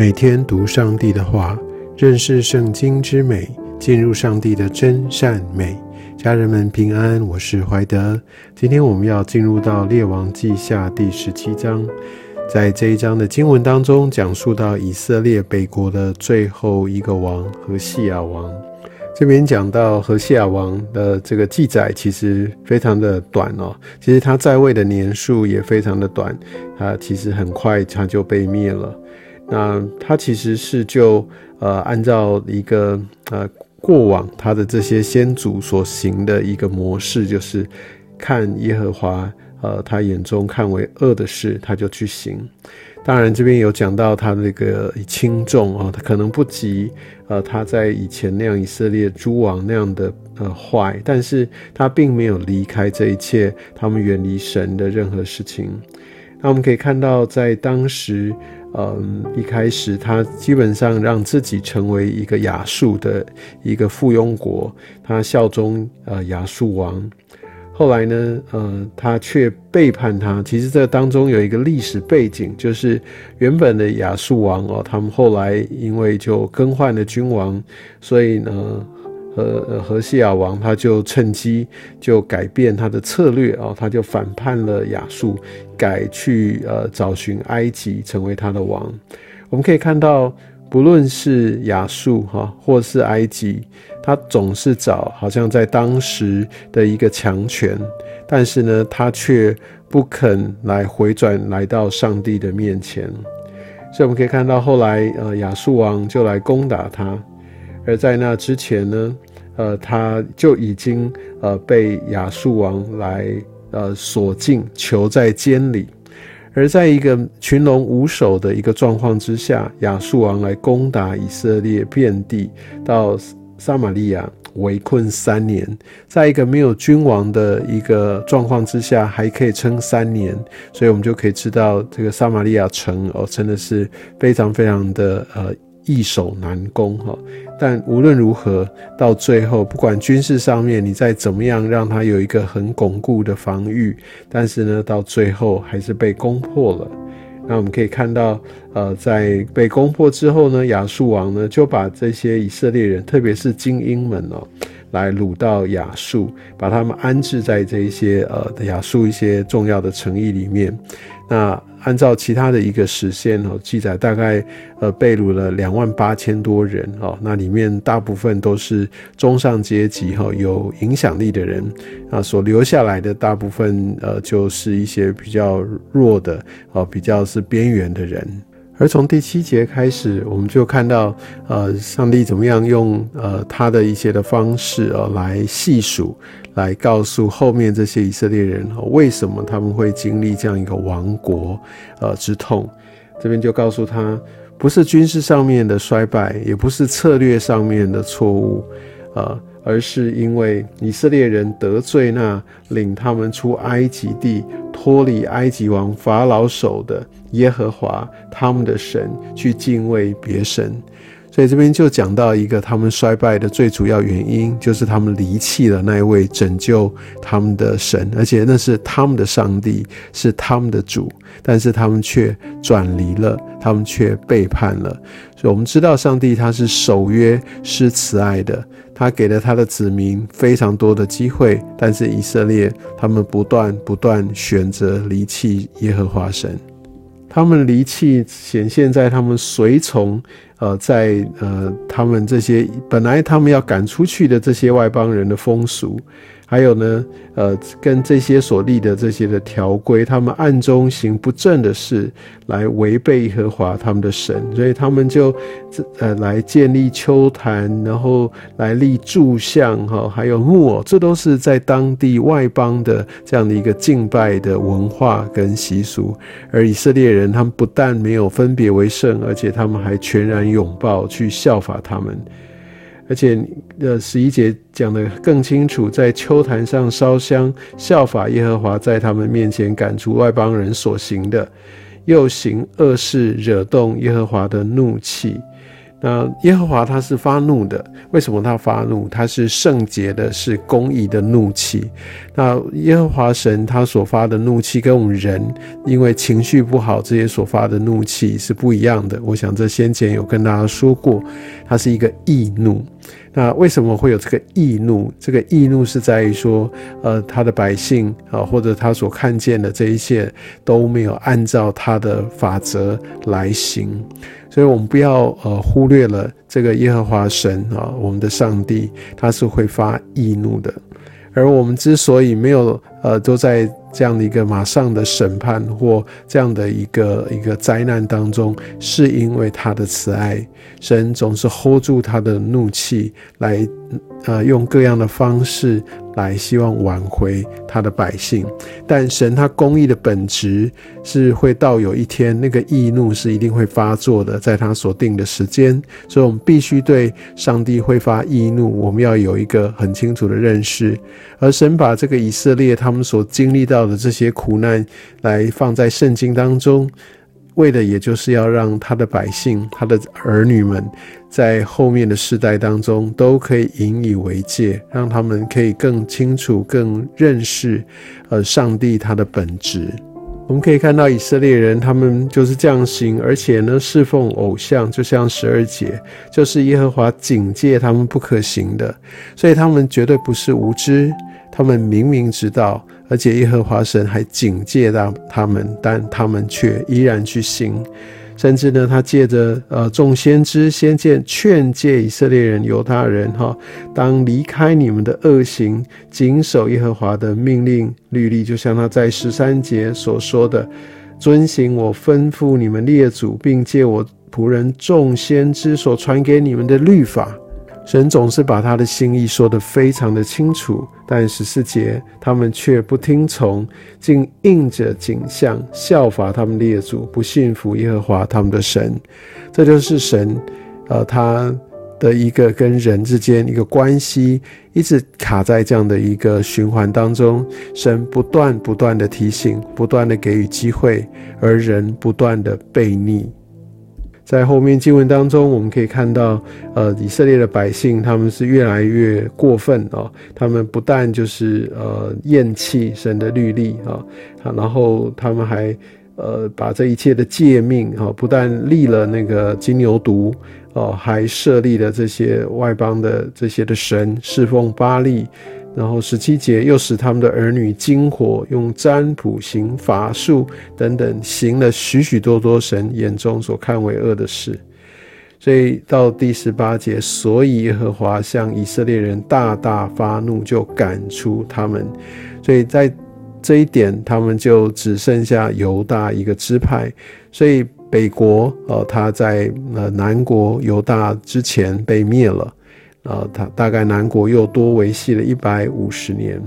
每天读上帝的话，认识圣经之美，进入上帝的真善美。家人们平安，我是怀德。今天我们要进入到列王记下第十七章，在这一章的经文当中，讲述到以色列北国的最后一个王和西亚王。这边讲到何西亚王的这个记载，其实非常的短哦。其实他在位的年数也非常的短，他其实很快他就被灭了。那他其实是就呃按照一个呃过往他的这些先祖所行的一个模式，就是看耶和华呃他眼中看为恶的事，他就去行。当然，这边有讲到他那个轻重啊，他可能不及呃他在以前那样以色列诸王那样的呃坏，但是他并没有离开这一切，他们远离神的任何事情。那我们可以看到，在当时，嗯，一开始他基本上让自己成为一个亚述的一个附庸国，他效忠呃亚述王。后来呢，呃，他却背叛他。其实这当中有一个历史背景，就是原本的亚述王哦，他们后来因为就更换了君王，所以呢，和和西亚王他就趁机就改变他的策略哦，他就反叛了亚述，改去呃找寻埃及成为他的王。我们可以看到。不论是亚述哈，或是埃及，他总是找好像在当时的一个强权，但是呢，他却不肯来回转来到上帝的面前。所以我们可以看到，后来呃亚述王就来攻打他，而在那之前呢，呃他就已经呃被亚述王来呃锁禁，囚在监里。而在一个群龙无首的一个状况之下，亚述王来攻打以色列，遍地到撒玛利亚围困三年，在一个没有君王的一个状况之下，还可以撑三年，所以我们就可以知道这个撒玛利亚城哦，真的是非常非常的呃。易守难攻，哈！但无论如何，到最后，不管军事上面你再怎么样让它有一个很巩固的防御，但是呢，到最后还是被攻破了。那我们可以看到，呃，在被攻破之后呢，亚述王呢就把这些以色列人，特别是精英们哦，来掳到亚述，把他们安置在这一些呃亚述一些重要的城邑里面。那按照其他的一个实现哦记载，大概呃被掳了两万八千多人哦，那里面大部分都是中上阶级哈有影响力的人啊，所留下来的大部分呃就是一些比较弱的哦，比较是边缘的人。而从第七节开始，我们就看到，呃，上帝怎么样用呃他的一些的方式呃来细数，来告诉后面这些以色列人为什么他们会经历这样一个亡国呃之痛。这边就告诉他，不是军事上面的衰败，也不是策略上面的错误，呃。而是因为以色列人得罪那领他们出埃及地、脱离埃及王法老手的耶和华他们的神，去敬畏别神。所以这边就讲到一个他们衰败的最主要原因，就是他们离弃了那一位拯救他们的神，而且那是他们的上帝，是他们的主，但是他们却转离了，他们却背叛了。所以我们知道，上帝他是守约施慈爱的，他给了他的子民非常多的机会，但是以色列他们不断不断选择离弃耶和华神。他们离弃显现在他们随从，呃，在呃他们这些本来他们要赶出去的这些外邦人的风俗。还有呢，呃，跟这些所立的这些的条规，他们暗中行不正的事，来违背耶和华他们的神，所以他们就，呃，来建立丘坛，然后来立柱像，哈，还有木偶，这都是在当地外邦的这样的一个敬拜的文化跟习俗。而以色列人，他们不但没有分别为圣，而且他们还全然拥抱去效法他们。而且，呃，十一节讲的更清楚，在秋坛上烧香，效法耶和华在他们面前赶出外邦人所行的，又行恶事，惹动耶和华的怒气。那耶和华他是发怒的，为什么他发怒？他是圣洁的，是公义的怒气。那耶和华神他所发的怒气，跟我们人因为情绪不好这些所发的怒气是不一样的。我想这先前有跟大家说过，它是一个易怒。那为什么会有这个易怒？这个易怒是在于说，呃，他的百姓啊，或者他所看见的这一切都没有按照他的法则来行，所以我们不要呃忽略了这个耶和华神啊，我们的上帝他是会发易怒的，而我们之所以没有呃都在。这样的一个马上的审判或这样的一个一个灾难当中，是因为他的慈爱，神总是 hold 住他的怒气来。呃，用各样的方式来希望挽回他的百姓，但神他公义的本质是会到有一天那个易怒是一定会发作的，在他所定的时间，所以我们必须对上帝会发易怒，我们要有一个很清楚的认识。而神把这个以色列他们所经历到的这些苦难来放在圣经当中。为的也就是要让他的百姓、他的儿女们，在后面的世代当中都可以引以为戒，让他们可以更清楚、更认识，呃，上帝他的本质。我们可以看到以色列人，他们就是这样行，而且呢，侍奉偶像，就像十二节，就是耶和华警戒他们不可行的，所以他们绝对不是无知。他们明明知道，而且耶和华神还警戒到他们，但他们却依然去行。甚至呢，他借着呃众先知先见劝诫以色列人、犹大人哈，当离开你们的恶行，谨守耶和华的命令律例，就像他在十三节所说的，遵行我吩咐你们列祖，并借我仆人众先知所传给你们的律法。神总是把他的心意说得非常的清楚，但十四节他们却不听从，竟应着景象效法他们列祖，不信服耶和华他们的神。这就是神，呃，他的一个跟人之间一个关系，一直卡在这样的一个循环当中。神不断不断的提醒，不断的给予机会，而人不断的背逆。在后面经文当中，我们可以看到，呃，以色列的百姓他们是越来越过分哦，他们不但就是呃厌弃神的律例啊，然后他们还呃把这一切的诫命啊，不但立了那个金牛犊哦，还设立了这些外邦的这些的神，侍奉巴利。然后十七节又使他们的儿女惊火，用占卜行法术等等，行了许许多多神眼中所看为恶的事。所以到第十八节，所以耶和华向以色列人大大发怒，就赶出他们。所以在这一点，他们就只剩下犹大一个支派。所以北国，呃，他在呃南国犹大之前被灭了。啊，他大概南国又多维系了一百五十年。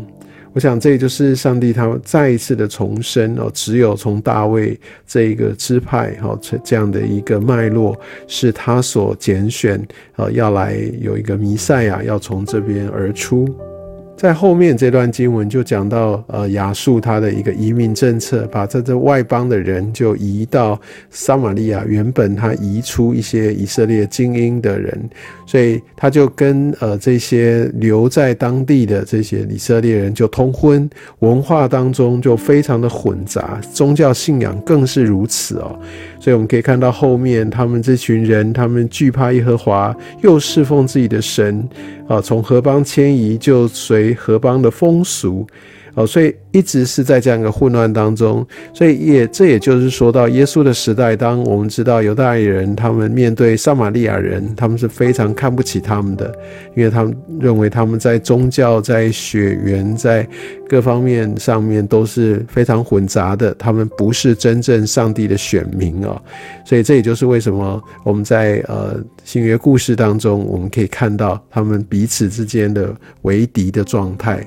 我想，这就是上帝他再一次的重生哦。只有从大卫这一个支派哈，这这样的一个脉络，是他所拣选呃，要来有一个弥赛亚要从这边而出。在后面这段经文就讲到，呃，亚述他的一个移民政策，把这这外邦的人就移到撒玛利亚。原本他移出一些以色列精英的人，所以他就跟呃这些留在当地的这些以色列人就通婚，文化当中就非常的混杂，宗教信仰更是如此哦。所以我们可以看到后面他们这群人，他们惧怕耶和华，又侍奉自己的神，啊，从何邦迁移就随为河邦的风俗。哦，所以一直是在这样一个混乱当中，所以也这也就是说到耶稣的时代，当我们知道犹大人他们面对撒玛利亚人，他们是非常看不起他们的，因为他们认为他们在宗教、在血缘、在各方面上面都是非常混杂的，他们不是真正上帝的选民啊。所以这也就是为什么我们在呃新约故事当中，我们可以看到他们彼此之间的为敌的状态。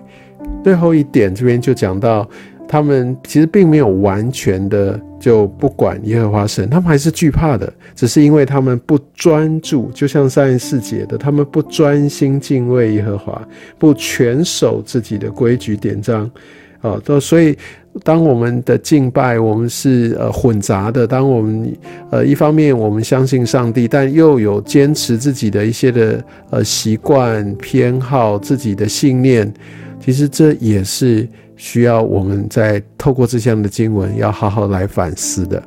最后一点，这边就讲到，他们其实并没有完全的就不管耶和华神，他们还是惧怕的，只是因为他们不专注，就像三十四节的，他们不专心敬畏耶和华，不全守自己的规矩典章。啊，都所以。当我们的敬拜，我们是呃混杂的。当我们呃一方面我们相信上帝，但又有坚持自己的一些的呃习惯、偏好、自己的信念，其实这也是需要我们在透过这项的经文要好好来反思的。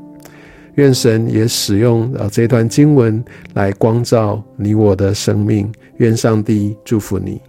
愿神也使用呃这段经文来光照你我的生命。愿上帝祝福你。